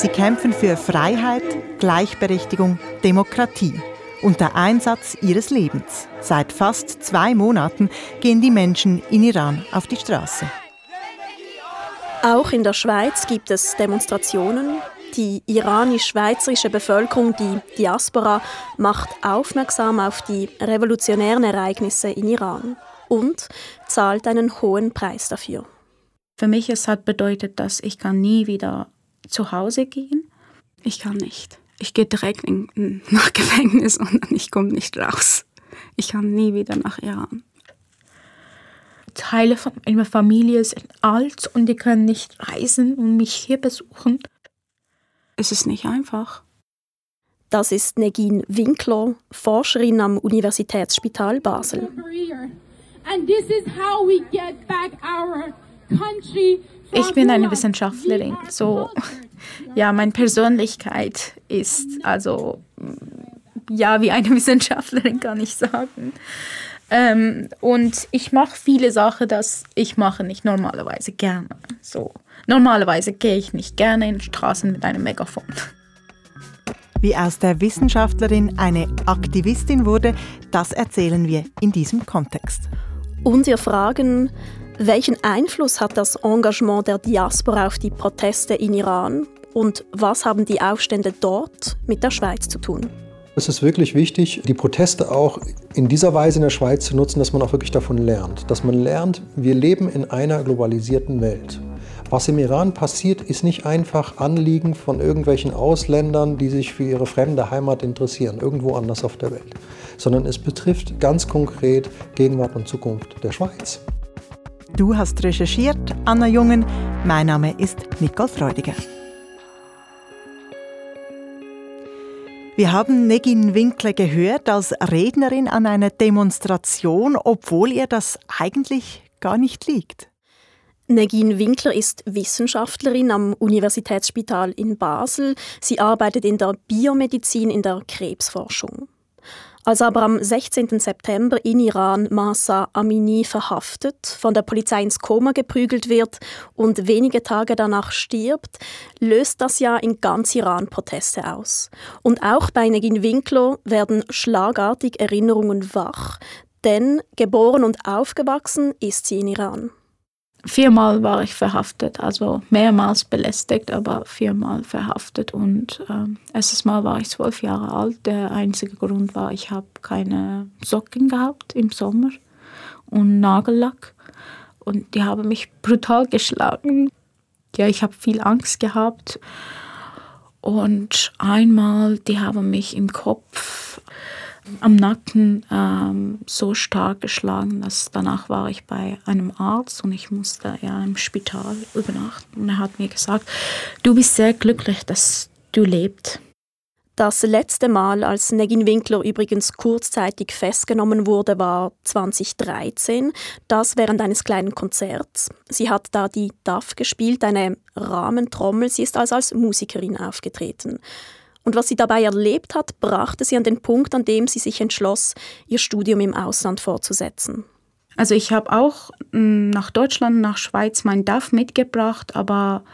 Sie kämpfen für Freiheit, Gleichberechtigung, Demokratie und der Einsatz ihres Lebens. Seit fast zwei Monaten gehen die Menschen in Iran auf die Straße. Auch in der Schweiz gibt es Demonstrationen. Die iranisch-schweizerische Bevölkerung, die Diaspora, macht aufmerksam auf die revolutionären Ereignisse in Iran und zahlt einen hohen Preis dafür. Für mich es hat bedeutet, dass ich kann nie wieder zu Hause gehen. Ich kann nicht. Ich gehe direkt in, nach Gefängnis und ich komme nicht raus. Ich kann nie wieder nach Iran. Teile von meiner Familie sind alt und die können nicht reisen und mich hier besuchen. Es ist nicht einfach. Das ist Negin Winkler, Forscherin am Universitätsspital Basel. Ich bin eine Wissenschaftlerin, so ja, meine Persönlichkeit ist also ja wie eine Wissenschaftlerin kann ich sagen. Ähm, und ich mache viele Sachen, das ich mache nicht normalerweise gerne. So normalerweise gehe ich nicht gerne in Straßen mit einem Megafon. Wie aus der Wissenschaftlerin eine Aktivistin wurde, das erzählen wir in diesem Kontext. Und wir fragen, welchen Einfluss hat das Engagement der Diaspora auf die Proteste in Iran und was haben die Aufstände dort mit der Schweiz zu tun? Es ist wirklich wichtig, die Proteste auch in dieser Weise in der Schweiz zu nutzen, dass man auch wirklich davon lernt. Dass man lernt, wir leben in einer globalisierten Welt. Was im Iran passiert, ist nicht einfach Anliegen von irgendwelchen Ausländern, die sich für ihre fremde Heimat interessieren, irgendwo anders auf der Welt, sondern es betrifft ganz konkret Gegenwart und Zukunft der Schweiz. Du hast recherchiert, Anna Jungen. Mein Name ist Nicole Freudiger. Wir haben Negin Winkler gehört als Rednerin an einer Demonstration, obwohl ihr das eigentlich gar nicht liegt. Negin Winkler ist Wissenschaftlerin am Universitätsspital in Basel. Sie arbeitet in der Biomedizin in der Krebsforschung. Als aber am 16. September in Iran Masa Amini verhaftet, von der Polizei ins Koma geprügelt wird und wenige Tage danach stirbt, löst das ja in ganz Iran Proteste aus. Und auch bei Negin Winkler werden schlagartig Erinnerungen wach, denn geboren und aufgewachsen ist sie in Iran. Viermal war ich verhaftet, also mehrmals belästigt, aber viermal verhaftet. Und äh, erstes Mal war ich zwölf Jahre alt. Der einzige Grund war, ich habe keine Socken gehabt im Sommer und Nagellack. Und die haben mich brutal geschlagen. Ja, ich habe viel Angst gehabt. Und einmal, die haben mich im Kopf am Nacken ähm, so stark geschlagen, dass danach war ich bei einem Arzt und ich musste ja im Spital übernachten. Und er hat mir gesagt, du bist sehr glücklich, dass du lebst. Das letzte Mal, als Negin Winkler übrigens kurzzeitig festgenommen wurde, war 2013. Das während eines kleinen Konzerts. Sie hat da die DAF gespielt, eine Rahmentrommel. Sie ist also als Musikerin aufgetreten. Und was sie dabei erlebt hat, brachte sie an den Punkt, an dem sie sich entschloss, ihr Studium im Ausland fortzusetzen. Also ich habe auch mm, nach Deutschland, nach Schweiz mein DAF mitgebracht, aber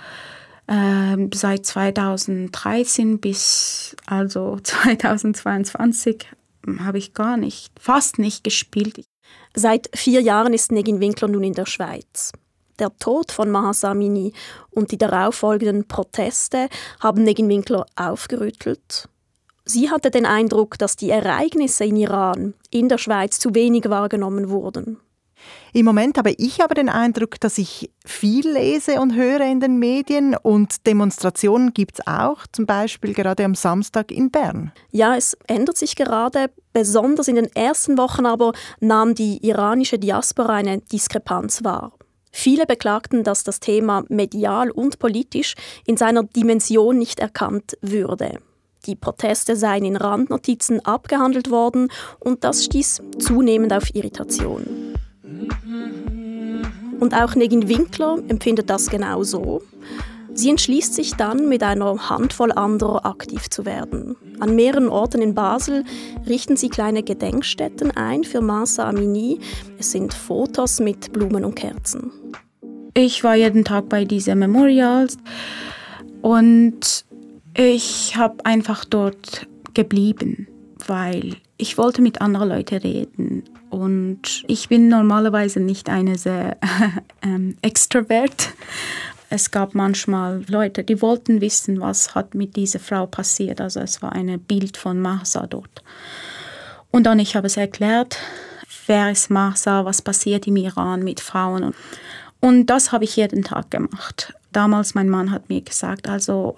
äh, seit 2013 bis also 2022 habe ich gar nicht, fast nicht gespielt. Seit vier Jahren ist Negin Winkler nun in der Schweiz. Der Tod von Mahsa Amini und die darauffolgenden Proteste haben Negin Winkler aufgerüttelt. Sie hatte den Eindruck, dass die Ereignisse in Iran in der Schweiz zu wenig wahrgenommen wurden. Im Moment habe ich aber den Eindruck, dass ich viel lese und höre in den Medien und Demonstrationen gibt es auch, zum Beispiel gerade am Samstag in Bern. Ja, es ändert sich gerade. Besonders in den ersten Wochen aber nahm die iranische Diaspora eine Diskrepanz wahr. Viele beklagten, dass das Thema medial und politisch in seiner Dimension nicht erkannt würde. Die Proteste seien in Randnotizen abgehandelt worden und das stieß zunehmend auf Irritation. Und auch Negin Winkler empfindet das genauso. Sie entschließt sich dann, mit einer Handvoll anderer aktiv zu werden. An mehreren Orten in Basel richten sie kleine Gedenkstätten ein für Masa Amini. Es sind Fotos mit Blumen und Kerzen. Ich war jeden Tag bei diesen Memorials und ich habe einfach dort geblieben, weil ich wollte mit anderen Leuten reden und ich bin normalerweise nicht eine sehr ähm, extrovert. Es gab manchmal Leute, die wollten wissen, was hat mit dieser Frau passiert. Also es war ein Bild von Mahsa dort. Und dann ich habe es erklärt, wer ist Mahsa, was passiert im Iran mit Frauen. Und das habe ich jeden Tag gemacht. Damals mein Mann hat mir gesagt, also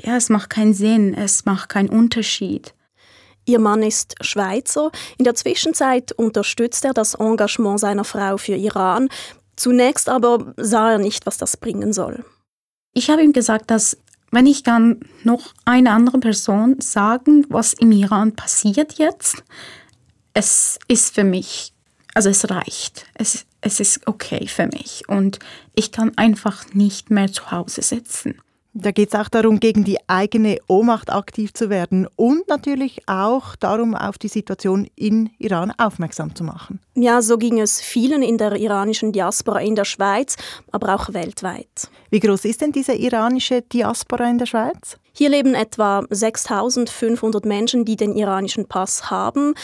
ja, es macht keinen Sinn, es macht keinen Unterschied. Ihr Mann ist Schweizer. In der Zwischenzeit unterstützt er das Engagement seiner Frau für Iran. Zunächst aber sah er nicht, was das bringen soll. Ich habe ihm gesagt, dass wenn ich kann noch eine andere Person sagen, was im Iran passiert jetzt, es ist für mich, also es reicht. Es, es ist okay für mich und ich kann einfach nicht mehr zu Hause sitzen. Da geht es auch darum, gegen die eigene Ohnmacht aktiv zu werden und natürlich auch darum, auf die Situation in Iran aufmerksam zu machen. Ja, so ging es vielen in der iranischen Diaspora in der Schweiz, aber auch weltweit. Wie groß ist denn diese iranische Diaspora in der Schweiz? Hier leben etwa 6500 Menschen, die den iranischen Pass haben.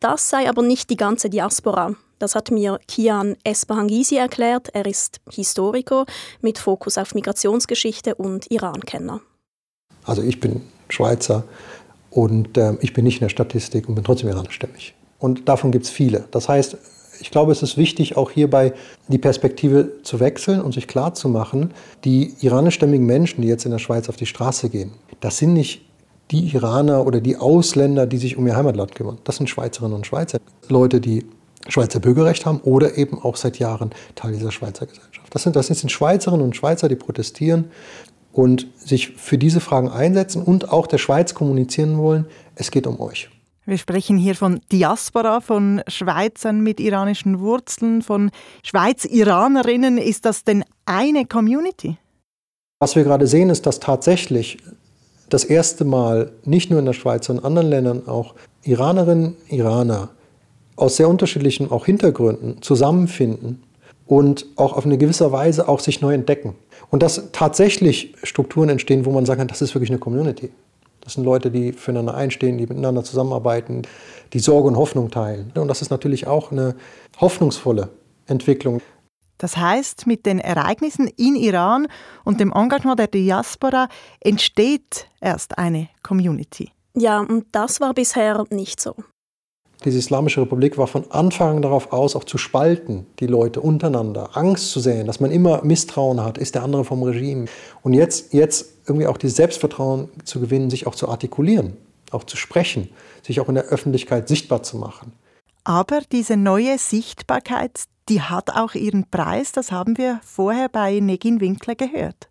Das sei aber nicht die ganze Diaspora. Das hat mir Kian Espahangisi erklärt. Er ist Historiker mit Fokus auf Migrationsgeschichte und Iran-Kenner. Also ich bin Schweizer und äh, ich bin nicht in der Statistik und bin trotzdem iranischstämmig. Und davon gibt es viele. Das heißt, ich glaube, es ist wichtig, auch hierbei die Perspektive zu wechseln und sich klarzumachen, die iranischstämmigen Menschen, die jetzt in der Schweiz auf die Straße gehen, das sind nicht die Iraner oder die Ausländer, die sich um ihr Heimatland kümmern. Das sind Schweizerinnen und Schweizer. Leute, die Schweizer Bürgerrecht haben oder eben auch seit Jahren Teil dieser Schweizer Gesellschaft. Das sind, das sind Schweizerinnen und Schweizer, die protestieren und sich für diese Fragen einsetzen und auch der Schweiz kommunizieren wollen, es geht um euch. Wir sprechen hier von Diaspora, von Schweizern mit iranischen Wurzeln, von Schweiz-Iranerinnen. Ist das denn eine Community? Was wir gerade sehen, ist, dass tatsächlich das erste Mal nicht nur in der Schweiz, sondern in anderen Ländern auch Iranerinnen, Iraner aus sehr unterschiedlichen auch Hintergründen zusammenfinden und auch auf eine gewisse Weise auch sich neu entdecken. Und dass tatsächlich Strukturen entstehen, wo man sagen kann, das ist wirklich eine Community. Das sind Leute, die füreinander einstehen, die miteinander zusammenarbeiten, die Sorge und Hoffnung teilen. Und das ist natürlich auch eine hoffnungsvolle Entwicklung. Das heißt, mit den Ereignissen in Iran und dem Engagement der Diaspora entsteht erst eine Community. Ja, und das war bisher nicht so. Diese Islamische Republik war von Anfang an darauf aus, auch zu spalten, die Leute untereinander, Angst zu sehen, dass man immer Misstrauen hat, ist der andere vom Regime. Und jetzt, jetzt irgendwie auch dieses Selbstvertrauen zu gewinnen, sich auch zu artikulieren, auch zu sprechen, sich auch in der Öffentlichkeit sichtbar zu machen. Aber diese neue Sichtbarkeit, die hat auch ihren Preis, das haben wir vorher bei Negin Winkler gehört.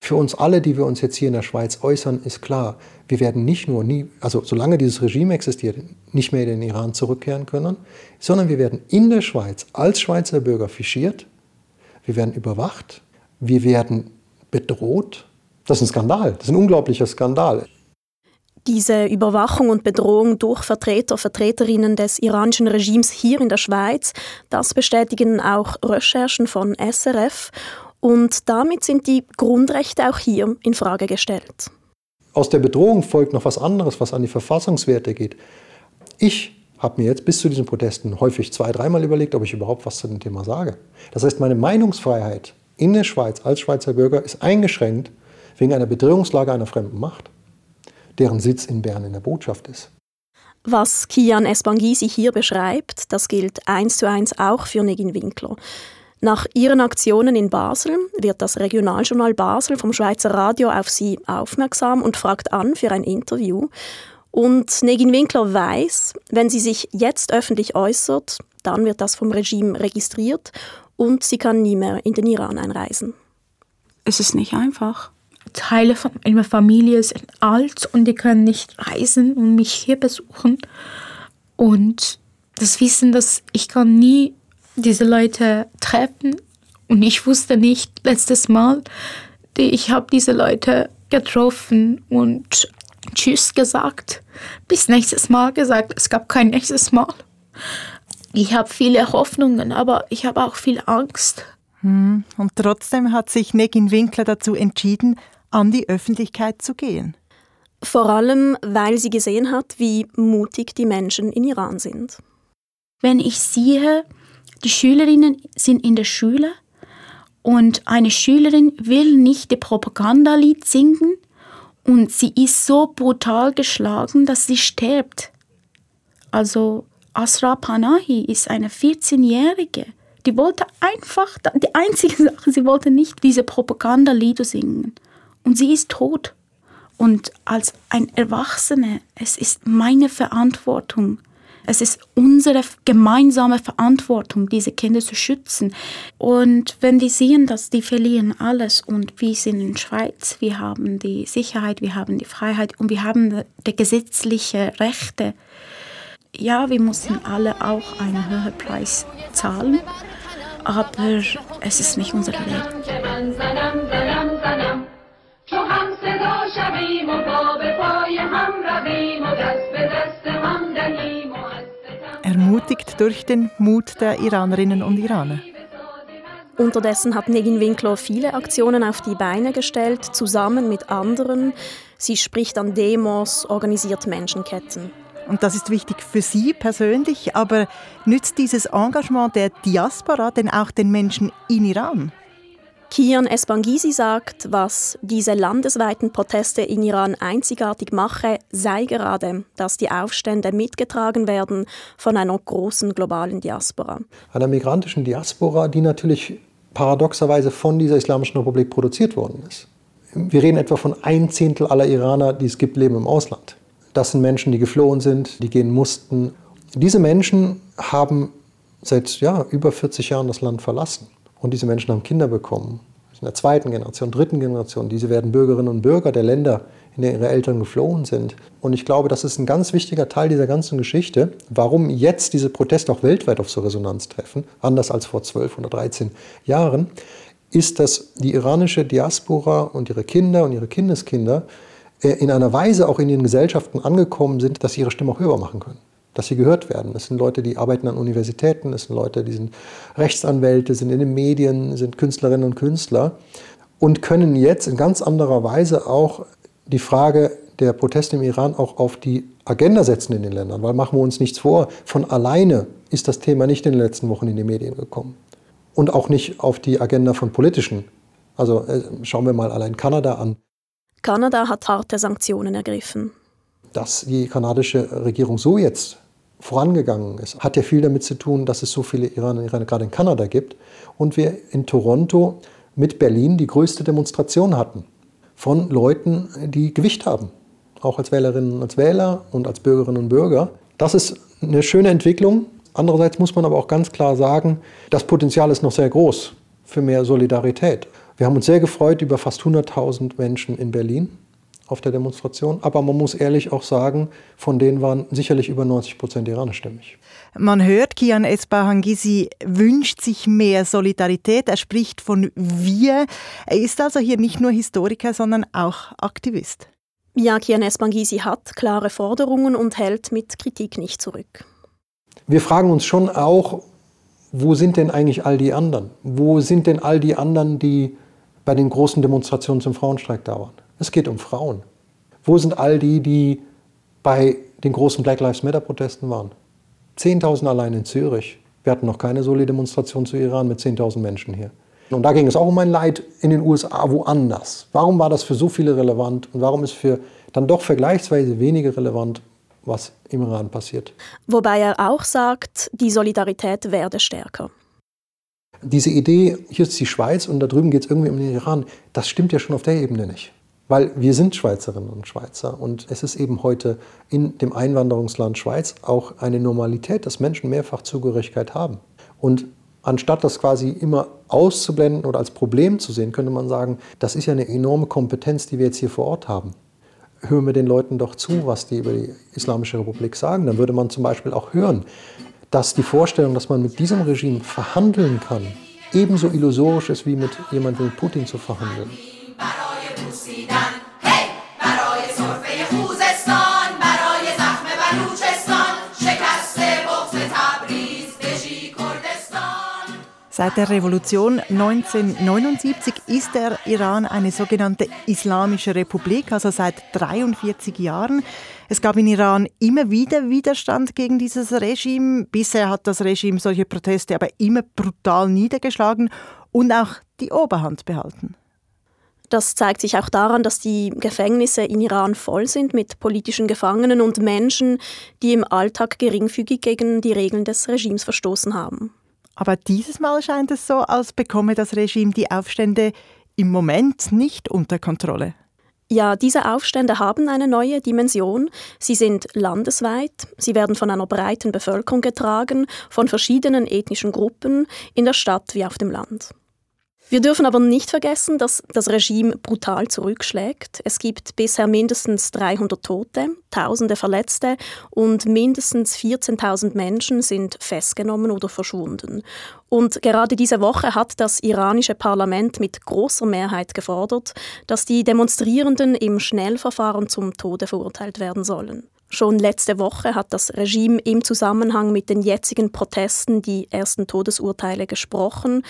Für uns alle, die wir uns jetzt hier in der Schweiz äußern, ist klar, wir werden nicht nur, nie, also solange dieses Regime existiert, nicht mehr in den Iran zurückkehren können, sondern wir werden in der Schweiz als Schweizer Bürger fischiert, wir werden überwacht, wir werden bedroht. Das ist ein Skandal, das ist ein unglaublicher Skandal. Diese Überwachung und Bedrohung durch Vertreter, Vertreterinnen des iranischen Regimes hier in der Schweiz, das bestätigen auch Recherchen von SRF. Und damit sind die Grundrechte auch hier in Frage gestellt. Aus der Bedrohung folgt noch was anderes, was an die Verfassungswerte geht. Ich habe mir jetzt bis zu diesen Protesten häufig zwei, dreimal überlegt, ob ich überhaupt was zu dem Thema sage. Das heißt, meine Meinungsfreiheit in der Schweiz als Schweizer Bürger ist eingeschränkt wegen einer Bedrohungslage einer fremden Macht, deren Sitz in Bern in der Botschaft ist. Was Kian Espangisi hier beschreibt, das gilt eins zu eins auch für Negin Winkler. Nach ihren Aktionen in Basel wird das Regionaljournal Basel vom Schweizer Radio auf sie aufmerksam und fragt an für ein Interview. Und Negin Winkler weiß, wenn sie sich jetzt öffentlich äußert, dann wird das vom Regime registriert und sie kann nie mehr in den Iran einreisen. Es ist nicht einfach. Teile von meiner Familie sind alt und die können nicht reisen und mich hier besuchen. Und das Wissen, dass ich kann nie diese Leute treffen. Und ich wusste nicht, letztes Mal, ich habe diese Leute getroffen und Tschüss gesagt, bis nächstes Mal gesagt. Es gab kein nächstes Mal. Ich habe viele Hoffnungen, aber ich habe auch viel Angst. Hm. Und trotzdem hat sich Negin Winkler dazu entschieden, an die Öffentlichkeit zu gehen. Vor allem, weil sie gesehen hat, wie mutig die Menschen in Iran sind. Wenn ich sehe, die Schülerinnen sind in der Schule und eine Schülerin will nicht das Propagandalied singen und sie ist so brutal geschlagen, dass sie stirbt. Also Asra Panahi ist eine 14-Jährige. Die wollte einfach, die einzige Sache, sie wollte nicht diese Propagandalieder singen. Und sie ist tot. Und als ein Erwachsene, es ist meine Verantwortung. Es ist unsere gemeinsame Verantwortung, diese Kinder zu schützen. Und wenn die sehen, dass die verlieren alles und wir sind in der Schweiz, wir haben die Sicherheit, wir haben die Freiheit und wir haben die gesetzlichen Rechte, ja, wir müssen alle auch einen höheren Preis zahlen, aber es ist nicht unser Leben. Ermutigt durch den Mut der Iranerinnen und Iraner. Unterdessen hat Negin Winkler viele Aktionen auf die Beine gestellt, zusammen mit anderen. Sie spricht an Demos, organisiert Menschenketten. Und das ist wichtig für Sie persönlich, aber nützt dieses Engagement der Diaspora denn auch den Menschen in Iran? Kian Espangisi sagt, was diese landesweiten Proteste in Iran einzigartig mache, sei gerade, dass die Aufstände mitgetragen werden von einer großen globalen Diaspora. Einer migrantischen Diaspora, die natürlich paradoxerweise von dieser Islamischen Republik produziert worden ist. Wir reden etwa von ein Zehntel aller Iraner, die es gibt, leben im Ausland. Das sind Menschen, die geflohen sind, die gehen mussten. Diese Menschen haben seit ja, über 40 Jahren das Land verlassen. Und diese Menschen haben Kinder bekommen. In der zweiten Generation, dritten Generation. Diese werden Bürgerinnen und Bürger der Länder, in denen ihre Eltern geflohen sind. Und ich glaube, das ist ein ganz wichtiger Teil dieser ganzen Geschichte, warum jetzt diese Proteste auch weltweit auf so Resonanz treffen, anders als vor 12 oder 13 Jahren, ist, dass die iranische Diaspora und ihre Kinder und ihre Kindeskinder äh, in einer Weise auch in ihren Gesellschaften angekommen sind, dass sie ihre Stimme auch höher machen können, dass sie gehört werden. Es sind Leute, die arbeiten an Universitäten, es sind Leute, die sind Rechtsanwälte, sind in den Medien, sind Künstlerinnen und Künstler und können jetzt in ganz anderer Weise auch die Frage der Proteste im Iran auch auf die Agenda setzen in den Ländern. Weil machen wir uns nichts vor, von alleine ist das Thema nicht in den letzten Wochen in die Medien gekommen. Und auch nicht auf die Agenda von politischen. Also äh, schauen wir mal allein Kanada an. Kanada hat harte Sanktionen ergriffen. Dass die kanadische Regierung so jetzt vorangegangen ist, hat ja viel damit zu tun, dass es so viele Iraner, Iraner gerade in Kanada gibt und wir in Toronto mit Berlin die größte Demonstration hatten von Leuten, die Gewicht haben, auch als Wählerinnen und als Wähler und als Bürgerinnen und Bürger. Das ist eine schöne Entwicklung. Andererseits muss man aber auch ganz klar sagen, das Potenzial ist noch sehr groß für mehr Solidarität. Wir haben uns sehr gefreut über fast 100.000 Menschen in Berlin auf der Demonstration. Aber man muss ehrlich auch sagen, von denen waren sicherlich über 90 Prozent iranischstämmig. Man hört, Kian Esbahangisi wünscht sich mehr Solidarität. Er spricht von wir. Er ist also hier nicht nur Historiker, sondern auch Aktivist. Ja, Kian Esbahangisi hat klare Forderungen und hält mit Kritik nicht zurück. Wir fragen uns schon auch, wo sind denn eigentlich all die anderen? Wo sind denn all die anderen, die bei den großen Demonstrationen zum Frauenstreik da waren. Es geht um Frauen. Wo sind all die, die bei den großen Black Lives Matter-Protesten waren? 10.000 allein in Zürich. Wir hatten noch keine Soli-Demonstration zu Iran mit 10.000 Menschen hier. Und da ging es auch um ein Leid in den USA woanders. Warum war das für so viele relevant und warum ist für dann doch vergleichsweise wenige relevant, was im Iran passiert? Wobei er auch sagt, die Solidarität werde stärker. Diese Idee, hier ist die Schweiz und da drüben geht es irgendwie um den Iran, das stimmt ja schon auf der Ebene nicht. Weil wir sind Schweizerinnen und Schweizer und es ist eben heute in dem Einwanderungsland Schweiz auch eine Normalität, dass Menschen mehrfach Zugehörigkeit haben. Und anstatt das quasi immer auszublenden oder als Problem zu sehen, könnte man sagen, das ist ja eine enorme Kompetenz, die wir jetzt hier vor Ort haben. Hören wir den Leuten doch zu, was die über die Islamische Republik sagen. Dann würde man zum Beispiel auch hören, dass die Vorstellung, dass man mit diesem Regime verhandeln kann, ebenso illusorisch ist wie mit jemandem wie Putin zu verhandeln. Seit der Revolution 1979 ist der Iran eine sogenannte Islamische Republik, also seit 43 Jahren. Es gab in Iran immer wieder Widerstand gegen dieses Regime. Bisher hat das Regime solche Proteste aber immer brutal niedergeschlagen und auch die Oberhand behalten. Das zeigt sich auch daran, dass die Gefängnisse in Iran voll sind mit politischen Gefangenen und Menschen, die im Alltag geringfügig gegen die Regeln des Regimes verstoßen haben. Aber dieses Mal scheint es so, als bekomme das Regime die Aufstände im Moment nicht unter Kontrolle. Ja, diese Aufstände haben eine neue Dimension. Sie sind landesweit, sie werden von einer breiten Bevölkerung getragen, von verschiedenen ethnischen Gruppen, in der Stadt wie auf dem Land. Wir dürfen aber nicht vergessen, dass das Regime brutal zurückschlägt. Es gibt bisher mindestens 300 Tote, Tausende Verletzte und mindestens 14.000 Menschen sind festgenommen oder verschwunden. Und gerade diese Woche hat das iranische Parlament mit großer Mehrheit gefordert, dass die Demonstrierenden im Schnellverfahren zum Tode verurteilt werden sollen. Schon letzte Woche hat das Regime im Zusammenhang mit den jetzigen Protesten die ersten Todesurteile gesprochen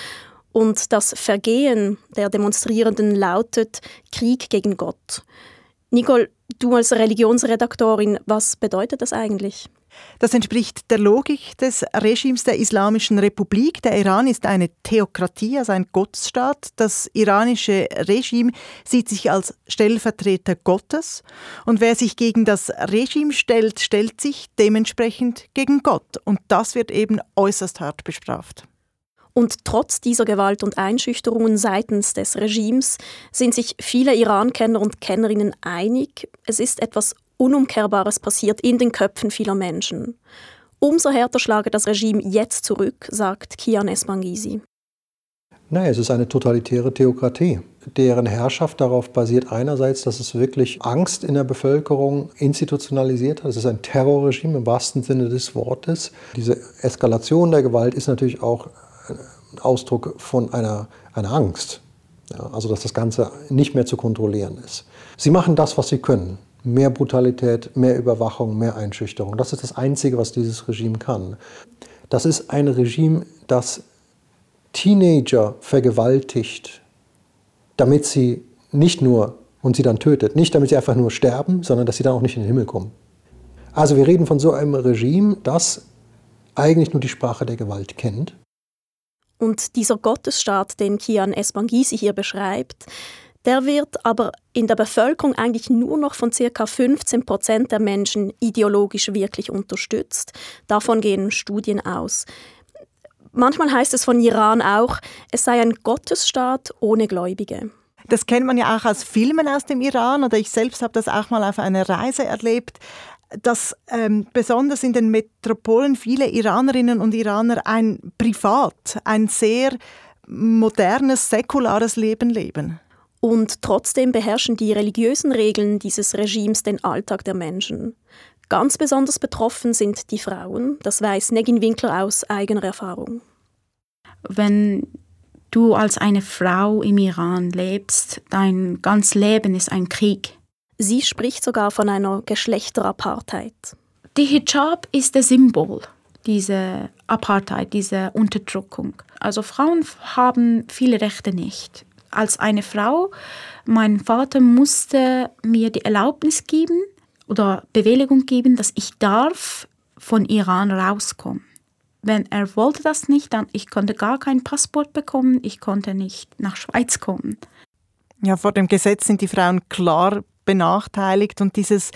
und das Vergehen der Demonstrierenden lautet Krieg gegen Gott. Nicole, du als Religionsredaktorin, was bedeutet das eigentlich? Das entspricht der Logik des Regimes der Islamischen Republik. Der Iran ist eine Theokratie, also ein Gottesstaat. Das iranische Regime sieht sich als Stellvertreter Gottes. Und wer sich gegen das Regime stellt, stellt sich dementsprechend gegen Gott. Und das wird eben äußerst hart bestraft. Und trotz dieser Gewalt und Einschüchterungen seitens des Regimes sind sich viele Iran-Kenner und Kennerinnen einig, es ist etwas Unumkehrbares passiert in den Köpfen vieler Menschen. Umso härter schlage das Regime jetzt zurück, sagt Kian Esmangisi. Nein, es ist eine totalitäre Theokratie, deren Herrschaft darauf basiert einerseits, dass es wirklich Angst in der Bevölkerung institutionalisiert hat. Es ist ein Terrorregime im wahrsten Sinne des Wortes. Diese Eskalation der Gewalt ist natürlich auch Ausdruck von einer, einer Angst. Ja, also dass das Ganze nicht mehr zu kontrollieren ist. Sie machen das, was sie können. Mehr Brutalität, mehr Überwachung, mehr Einschüchterung. Das ist das Einzige, was dieses Regime kann. Das ist ein Regime, das Teenager vergewaltigt, damit sie nicht nur und sie dann tötet, nicht damit sie einfach nur sterben, sondern dass sie dann auch nicht in den Himmel kommen. Also wir reden von so einem Regime, das eigentlich nur die Sprache der Gewalt kennt und dieser Gottesstaat, den Kian Esbangisi hier beschreibt, der wird aber in der Bevölkerung eigentlich nur noch von ca. 15 Prozent der Menschen ideologisch wirklich unterstützt. Davon gehen Studien aus. Manchmal heißt es von Iran auch, es sei ein Gottesstaat ohne Gläubige. Das kennt man ja auch aus Filmen aus dem Iran oder ich selbst habe das auch mal auf einer Reise erlebt dass ähm, besonders in den Metropolen viele Iranerinnen und Iraner ein privat, ein sehr modernes, säkulares Leben leben. Und trotzdem beherrschen die religiösen Regeln dieses Regimes den Alltag der Menschen. Ganz besonders betroffen sind die Frauen, das weiß Negin Winkler aus eigener Erfahrung. Wenn du als eine Frau im Iran lebst, dein ganzes Leben ist ein Krieg. Sie spricht sogar von einer Geschlechterapartheid. Die Hijab ist das Symbol dieser Apartheid, dieser Unterdrückung. Also Frauen haben viele Rechte nicht. Als eine Frau, mein Vater musste mir die Erlaubnis geben oder Bewilligung geben, dass ich darf von Iran rauskommen. Wenn er wollte das nicht, dann ich konnte gar kein Passport bekommen, ich konnte nicht nach Schweiz kommen. Ja, vor dem Gesetz sind die Frauen klar benachteiligt und dieses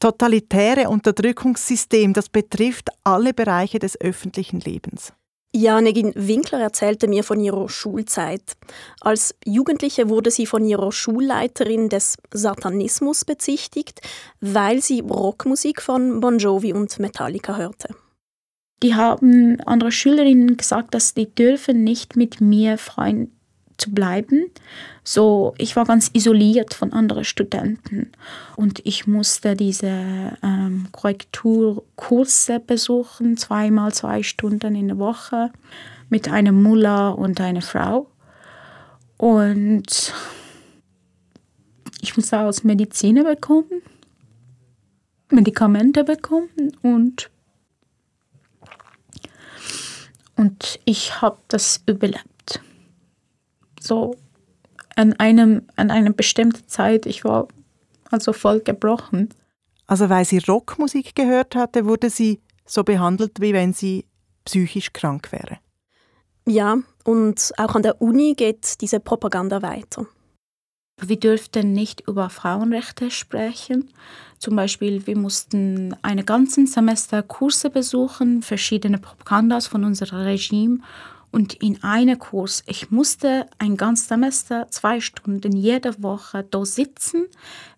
totalitäre Unterdrückungssystem, das betrifft alle Bereiche des öffentlichen Lebens. Janegin Winkler erzählte mir von ihrer Schulzeit. Als Jugendliche wurde sie von ihrer Schulleiterin des Satanismus bezichtigt, weil sie Rockmusik von Bon Jovi und Metallica hörte. Die haben andere Schülerinnen gesagt, dass die dürfen nicht mit mir Freund zu bleiben. So, ich war ganz isoliert von anderen Studenten und ich musste diese ähm, Korrekturkurse besuchen, zweimal zwei Stunden in der Woche mit einem Mullah und einer Frau. Und ich musste aus Medizin bekommen, Medikamente bekommen und Und ich habe das überlebt. So an einem an einer bestimmten Zeit, ich war also voll gebrochen. Also weil sie Rockmusik gehört hatte, wurde sie so behandelt, wie wenn sie psychisch krank wäre. Ja, und auch an der Uni geht diese Propaganda weiter. Wir dürften nicht über Frauenrechte sprechen. Zum Beispiel, wir mussten eine ganzen Semester Kurse besuchen, verschiedene Propagandas von unserem Regime. Und in einem Kurs, ich musste ein ganzes Semester, zwei Stunden jede Woche da sitzen,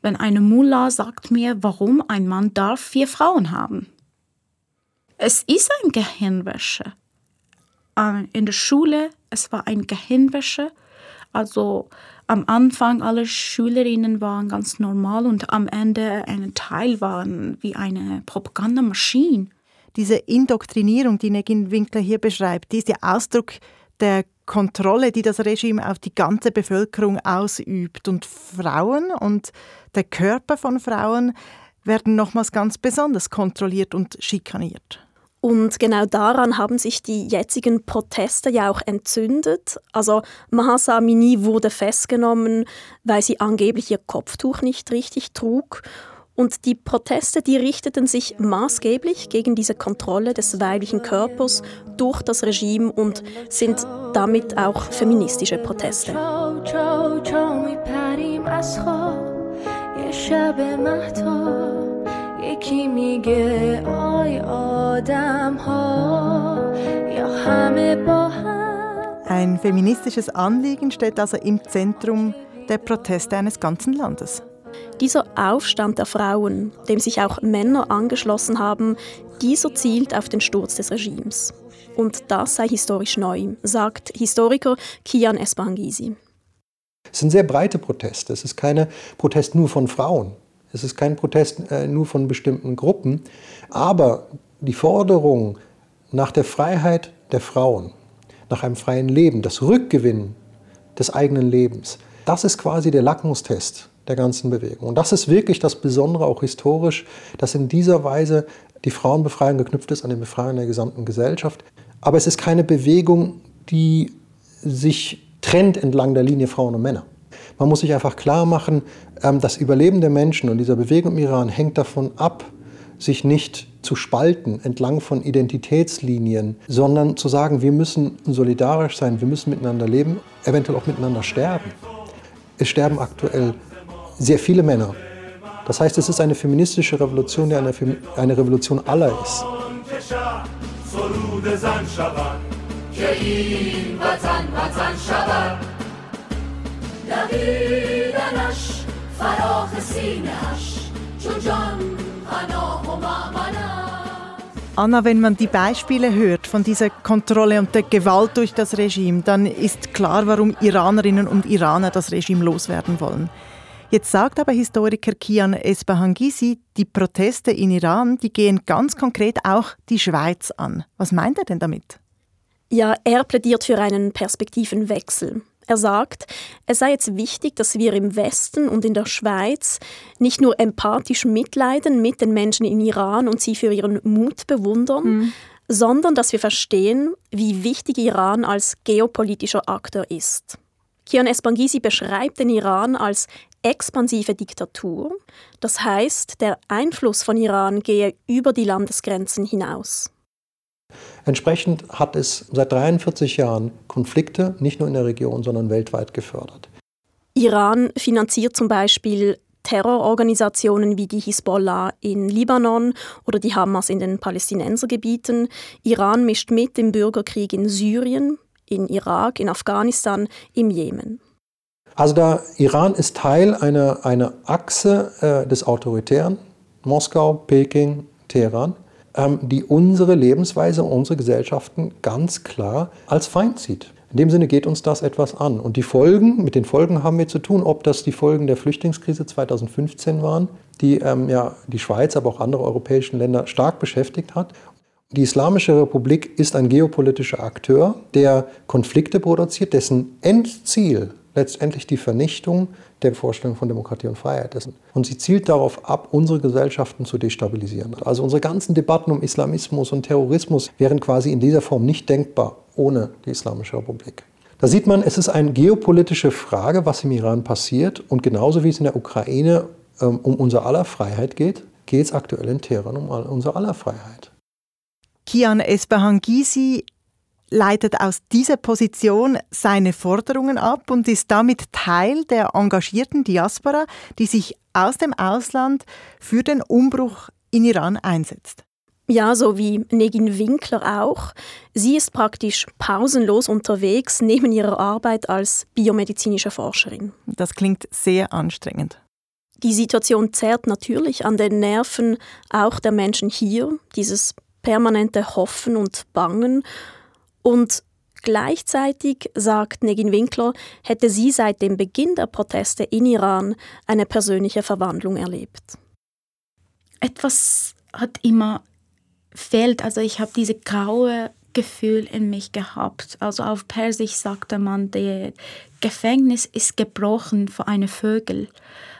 wenn eine Mullah sagt mir, warum ein Mann darf vier Frauen haben. Es ist ein Gehirnwäsche. Äh, in der Schule, es war ein Gehirnwäsche. Also am Anfang alle Schülerinnen waren ganz normal und am Ende ein Teil waren wie eine Propagandamaschine. Diese Indoktrinierung, die Negin Winkler hier beschreibt, die ist der Ausdruck der Kontrolle, die das Regime auf die ganze Bevölkerung ausübt. Und Frauen und der Körper von Frauen werden nochmals ganz besonders kontrolliert und schikaniert. Und genau daran haben sich die jetzigen Proteste ja auch entzündet. Also Mahsa Amini wurde festgenommen, weil sie angeblich ihr Kopftuch nicht richtig trug. Und die Proteste, die richteten sich maßgeblich gegen diese Kontrolle des weiblichen Körpers durch das Regime und sind damit auch feministische Proteste. یکی میگه آی آدم ها یا همه با Ein feministisches Anliegen steht also im Zentrum der Proteste eines ganzen Landes. Dieser Aufstand der Frauen, dem sich auch Männer angeschlossen haben, dieser zielt auf den Sturz des Regimes. Und das sei historisch neu, sagt Historiker Kian Espangisi. Es sind sehr breite Proteste. Es ist keine Protest nur von Frauen. Es ist kein Protest äh, nur von bestimmten Gruppen, aber die Forderung nach der Freiheit der Frauen, nach einem freien Leben, das Rückgewinnen des eigenen Lebens, das ist quasi der Lackmustest der ganzen Bewegung. Und das ist wirklich das Besondere, auch historisch, dass in dieser Weise die Frauenbefreiung geknüpft ist an die Befreiung der gesamten Gesellschaft. Aber es ist keine Bewegung, die sich trennt entlang der Linie Frauen und Männer. Man muss sich einfach klar machen, ähm, das Überleben der Menschen und dieser Bewegung im Iran hängt davon ab, sich nicht zu spalten entlang von Identitätslinien, sondern zu sagen, wir müssen solidarisch sein, wir müssen miteinander leben, eventuell auch miteinander sterben Es sterben aktuell sehr viele Männer. Das heißt, es ist eine feministische Revolution, die eine, eine Revolution aller ist. دویدنش فراخ سینهش چون جان پناه و Anna, wenn man die Beispiele hört von dieser Kontrolle und der Gewalt durch das Regime, dann ist klar, warum Iranerinnen und Iraner das Regime loswerden wollen. Jetzt sagt aber Historiker Kian Esbahangisi, die Proteste in Iran, die gehen ganz konkret auch die Schweiz an. Was meint er denn damit? Ja, er plädiert für einen Perspektivenwechsel. Er sagt, es sei jetzt wichtig, dass wir im Westen und in der Schweiz nicht nur empathisch mitleiden mit den Menschen in Iran und sie für ihren Mut bewundern, mhm. sondern dass wir verstehen, wie wichtig Iran als geopolitischer Akteur ist. Kian Espangisi beschreibt den Iran als expansive Diktatur. Das heißt, der Einfluss von Iran gehe über die Landesgrenzen hinaus. Entsprechend hat es seit 43 Jahren Konflikte nicht nur in der Region, sondern weltweit gefördert. Iran finanziert zum Beispiel Terrororganisationen wie die Hisbollah in Libanon oder die Hamas in den Palästinensergebieten. Iran mischt mit im Bürgerkrieg in Syrien, in Irak, in Afghanistan, im Jemen. Also der Iran ist Teil einer, einer Achse äh, des Autoritären, Moskau, Peking, Teheran. Ähm, die unsere Lebensweise, unsere Gesellschaften ganz klar als Feind sieht. In dem Sinne geht uns das etwas an. Und die Folgen, mit den Folgen haben wir zu tun, ob das die Folgen der Flüchtlingskrise 2015 waren, die ähm, ja die Schweiz, aber auch andere europäische Länder stark beschäftigt hat. Die Islamische Republik ist ein geopolitischer Akteur, der Konflikte produziert, dessen Endziel letztendlich die Vernichtung der Vorstellung von Demokratie und Freiheit ist. Und sie zielt darauf ab, unsere Gesellschaften zu destabilisieren. Also unsere ganzen Debatten um Islamismus und Terrorismus wären quasi in dieser Form nicht denkbar ohne die Islamische Republik. Da sieht man, es ist eine geopolitische Frage, was im Iran passiert. Und genauso wie es in der Ukraine ähm, um unser aller Freiheit geht, geht es aktuell in Teheran um unser aller Freiheit. Kian Esbahangisi leitet aus dieser Position seine Forderungen ab und ist damit Teil der engagierten Diaspora, die sich aus dem Ausland für den Umbruch in Iran einsetzt. Ja, so wie Negin Winkler auch. Sie ist praktisch pausenlos unterwegs neben ihrer Arbeit als biomedizinische Forscherin. Das klingt sehr anstrengend. Die Situation zerrt natürlich an den Nerven auch der Menschen hier, dieses permanente Hoffen und Bangen und gleichzeitig, sagt Negin Winkler, hätte sie seit dem Beginn der Proteste in Iran eine persönliche Verwandlung erlebt. Etwas hat immer fehlt, also ich habe diese graue Gefühl in mich gehabt. Also auf Persisch sagte man, der Gefängnis ist gebrochen für eine Vögel,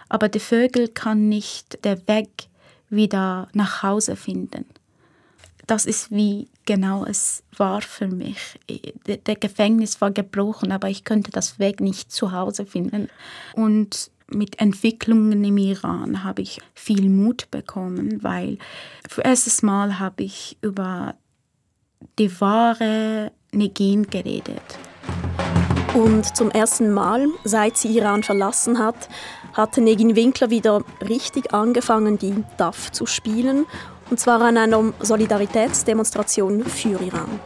aber der Vögel kann nicht den Weg wieder nach Hause finden das ist wie genau es war für mich. Der Gefängnis war gebrochen, aber ich könnte das Weg nicht zu Hause finden. Und mit Entwicklungen im Iran habe ich viel Mut bekommen, weil für erstes Mal habe ich über die wahre Negin geredet. Und zum ersten Mal, seit sie Iran verlassen hat, hatte Negin Winkler wieder richtig angefangen, die DAF zu spielen und zwar an einer Solidaritätsdemonstration für Iran.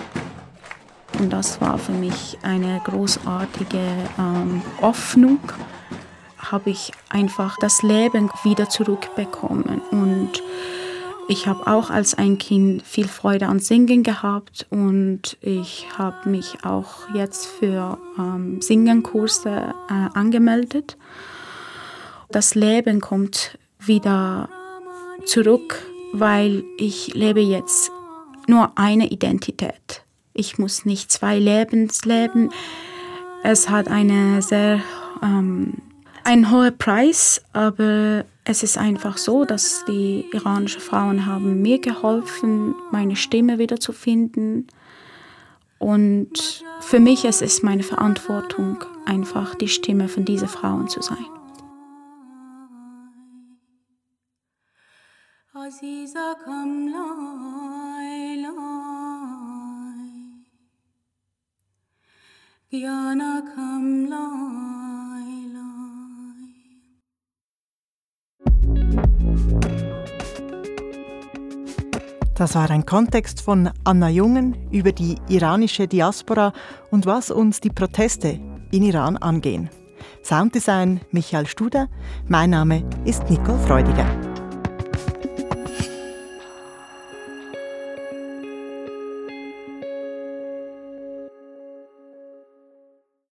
Und das war für mich eine großartige ähm, Hoffnung. Habe ich einfach das Leben wieder zurückbekommen. Und ich habe auch als ein Kind viel Freude an Singen gehabt und ich habe mich auch jetzt für ähm, Singenkurse äh, angemeldet. Das Leben kommt wieder zurück weil ich lebe jetzt nur eine Identität. Ich muss nicht zwei Lebens leben. Es hat eine sehr ähm, einen hohen Preis, aber es ist einfach so, dass die iranischen Frauen haben mir geholfen, meine Stimme wieder zu finden. Und für mich es ist meine Verantwortung, einfach die Stimme von diesen Frauen zu sein. عزیزکم لای لای گیانکم لای لای Das war ein Kontext von Anna Jungen über die iranische Diaspora und was uns die Proteste in Iran angehen. Sounddesign Michael Studer, mein Name ist Nicole Freudiger.